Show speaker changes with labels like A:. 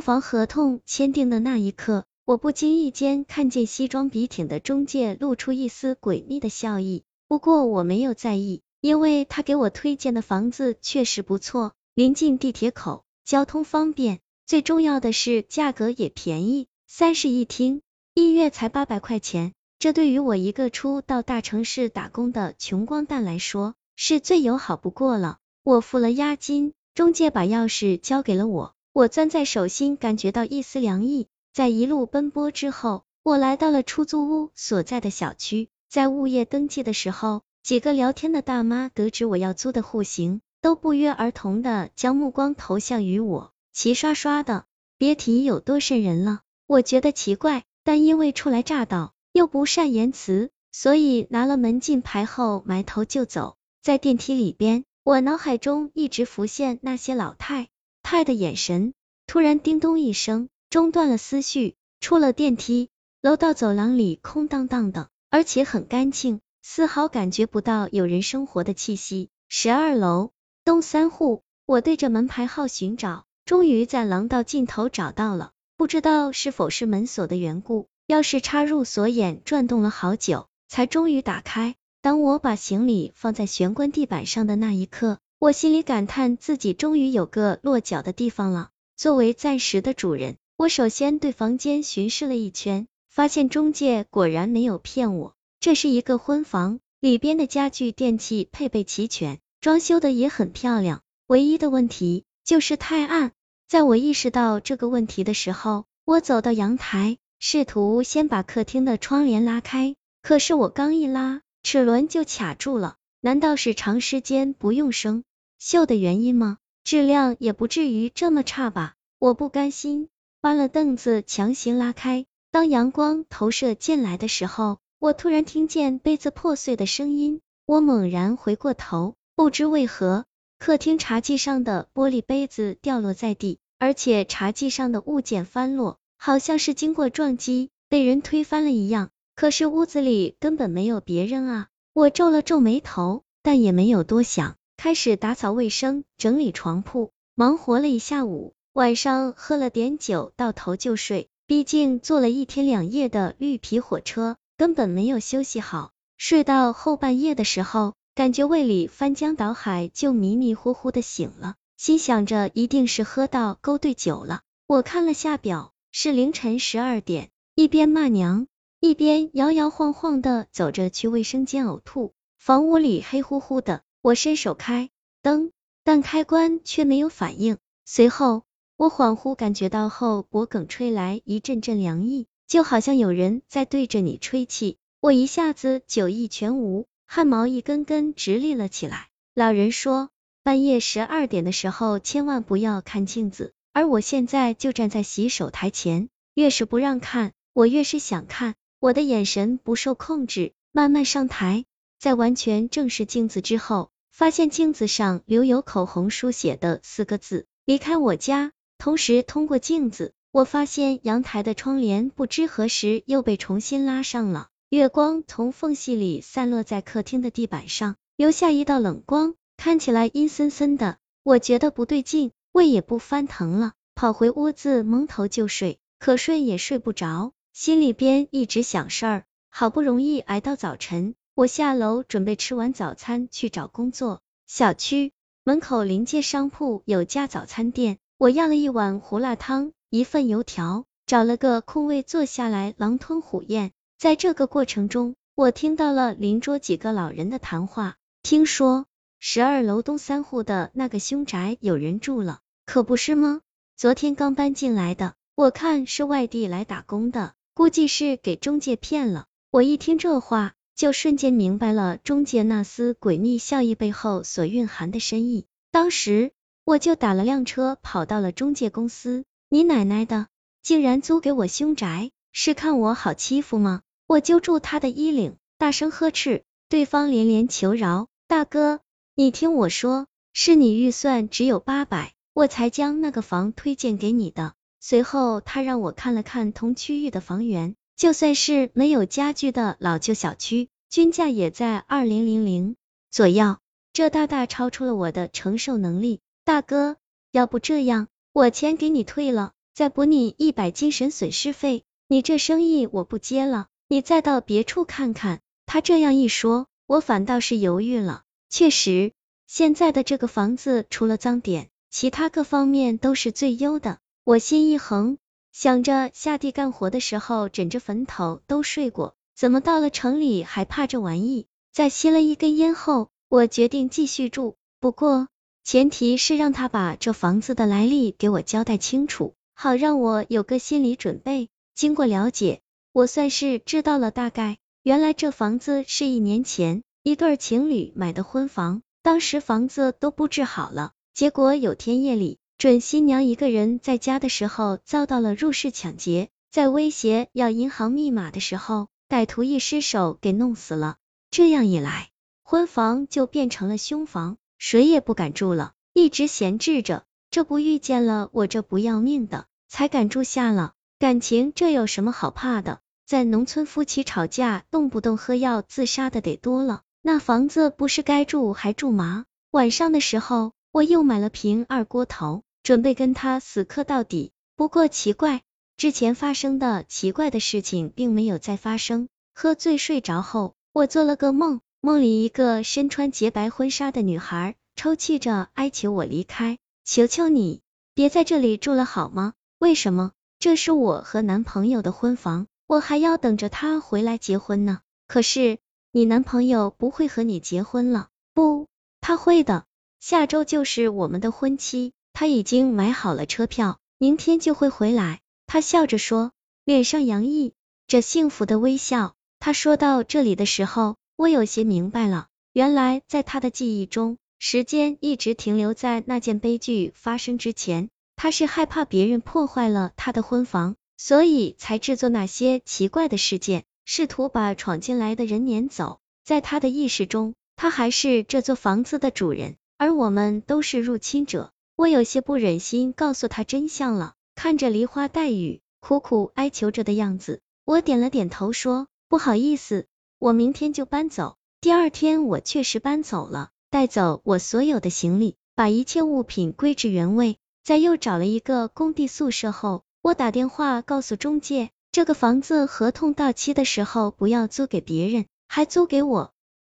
A: 房合同签订的那一刻，我不经意间看见西装笔挺的中介露出一丝诡秘的笑意。不过我没有在意，因为他给我推荐的房子确实不错，临近地铁口，交通方便，最重要的是价格也便宜，三室一厅，一月才八百块钱。这对于我一个初到大城市打工的穷光蛋来说，是最友好不过了。我付了押金，中介把钥匙交给了我，我攥在手心，感觉到一丝凉意。在一路奔波之后，我来到了出租屋所在的小区。在物业登记的时候，几个聊天的大妈得知我要租的户型，都不约而同的将目光投向于我，齐刷刷的，别提有多瘆人了。我觉得奇怪，但因为初来乍到，又不善言辞，所以拿了门禁牌后埋头就走。在电梯里边，我脑海中一直浮现那些老太太的眼神。突然叮咚一声，中断了思绪。出了电梯，楼道走廊里空荡荡的。而且很干净，丝毫感觉不到有人生活的气息。十二楼东三户，我对着门牌号寻找，终于在廊道尽头找到了。不知道是否是门锁的缘故，钥匙插入锁眼，转动了好久，才终于打开。当我把行李放在玄关地板上的那一刻，我心里感叹自己终于有个落脚的地方了。作为暂时的主人，我首先对房间巡视了一圈。发现中介果然没有骗我，这是一个婚房，里边的家具电器配备齐全，装修的也很漂亮。唯一的问题就是太暗。在我意识到这个问题的时候，我走到阳台，试图先把客厅的窗帘拉开，可是我刚一拉，齿轮就卡住了。难道是长时间不用生锈的原因吗？质量也不至于这么差吧？我不甘心，搬了凳子强行拉开。当阳光投射进来的时候，我突然听见杯子破碎的声音。我猛然回过头，不知为何，客厅茶几上的玻璃杯子掉落在地，而且茶几上的物件翻落，好像是经过撞击被人推翻了一样。可是屋子里根本没有别人啊！我皱了皱眉头，但也没有多想，开始打扫卫生、整理床铺，忙活了一下午。晚上喝了点酒，到头就睡。毕竟坐了一天两夜的绿皮火车，根本没有休息好。睡到后半夜的时候，感觉胃里翻江倒海，就迷迷糊糊的醒了，心想着一定是喝到勾兑酒了。我看了下表，是凌晨十二点，一边骂娘，一边摇摇晃晃的走着去卫生间呕吐。房屋里黑乎乎的，我伸手开灯，但开关却没有反应。随后。我恍惚感觉到后脖梗吹来一阵阵凉意，就好像有人在对着你吹气。我一下子酒意全无，汗毛一根根直立了起来。老人说，半夜十二点的时候千万不要看镜子，而我现在就站在洗手台前，越是不让看，我越是想看。我的眼神不受控制，慢慢上台，在完全正视镜子之后，发现镜子上留有口红书写的四个字：离开我家。同时，通过镜子，我发现阳台的窗帘不知何时又被重新拉上了。月光从缝隙里散落在客厅的地板上，留下一道冷光，看起来阴森森的。我觉得不对劲，胃也不翻腾了，跑回屋子蒙头就睡，可睡也睡不着，心里边一直想事儿。好不容易挨到早晨，我下楼准备吃完早餐去找工作。小区门口临街商铺有家早餐店。我要了一碗胡辣汤，一份油条，找了个空位坐下来狼吞虎咽。在这个过程中，我听到了邻桌几个老人的谈话。听说十二楼东三户的那个凶宅有人住了，可不是吗？昨天刚搬进来的，我看是外地来打工的，估计是给中介骗了。我一听这话，就瞬间明白了中介那丝诡秘笑意背后所蕴含的深意。当时。我就打了辆车，跑到了中介公司。你奶奶的，竟然租给我凶宅，是看我好欺负吗？我揪住他的衣领，大声呵斥，对方连连求饶：“大哥，你听我说，是你预算只有八百，我才将那个房推荐给你的。”随后他让我看了看同区域的房源，就算是没有家具的老旧小区，均价也在二零零零左右，这大大超出了我的承受能力。大哥，要不这样，我钱给你退了，再补你一百精神损失费。你这生意我不接了，你再到别处看看。他这样一说，我反倒是犹豫了。确实，现在的这个房子除了脏点，其他各方面都是最优的。我心一横，想着下地干活的时候枕着坟头都睡过，怎么到了城里还怕这玩意？在吸了一根烟后，我决定继续住，不过前提是让他把这房子的来历给我交代清楚，好让我有个心理准备。经过了解，我算是知道了大概，原来这房子是一年前一对情侣买的婚房，当时房子都布置好了，结果有天夜里。准新娘一个人在家的时候遭到了入室抢劫，在威胁要银行密码的时候，歹徒一失手给弄死了。这样一来，婚房就变成了凶房，谁也不敢住了，一直闲置着。这不遇见了我这不要命的，才敢住下了。感情这有什么好怕的？在农村，夫妻吵架动不动喝药自杀的得多了，那房子不是该住还住吗？晚上的时候，我又买了瓶二锅头。准备跟他死磕到底，不过奇怪，之前发生的奇怪的事情并没有再发生。喝醉睡着后，我做了个梦，梦里一个身穿洁白婚纱的女孩抽泣着哀求我离开，求求你别在这里住了好吗？为什么？这是我和男朋友的婚房，我还要等着他回来结婚呢。可是你男朋友不会和你结婚了？不，他会的，下周就是我们的婚期。他已经买好了车票，明天就会回来。他笑着说，脸上洋溢着幸福的微笑。他说到这里的时候，我有些明白了，原来在他的记忆中，时间一直停留在那件悲剧发生之前。他是害怕别人破坏了他的婚房，所以才制作那些奇怪的事件，试图把闯进来的人撵走。在他的意识中，他还是这座房子的主人，而我们都是入侵者。我有些不忍心告诉他真相了，看着梨花带雨、苦苦哀求着的样子，我点了点头说：“不好意思，我明天就搬走。”第二天，我确实搬走了，带走我所有的行李，把一切物品归置原位。在又找了一个工地宿舍后，我打电话告诉中介，这个房子合同到期的时候不要租给别人，还租给我。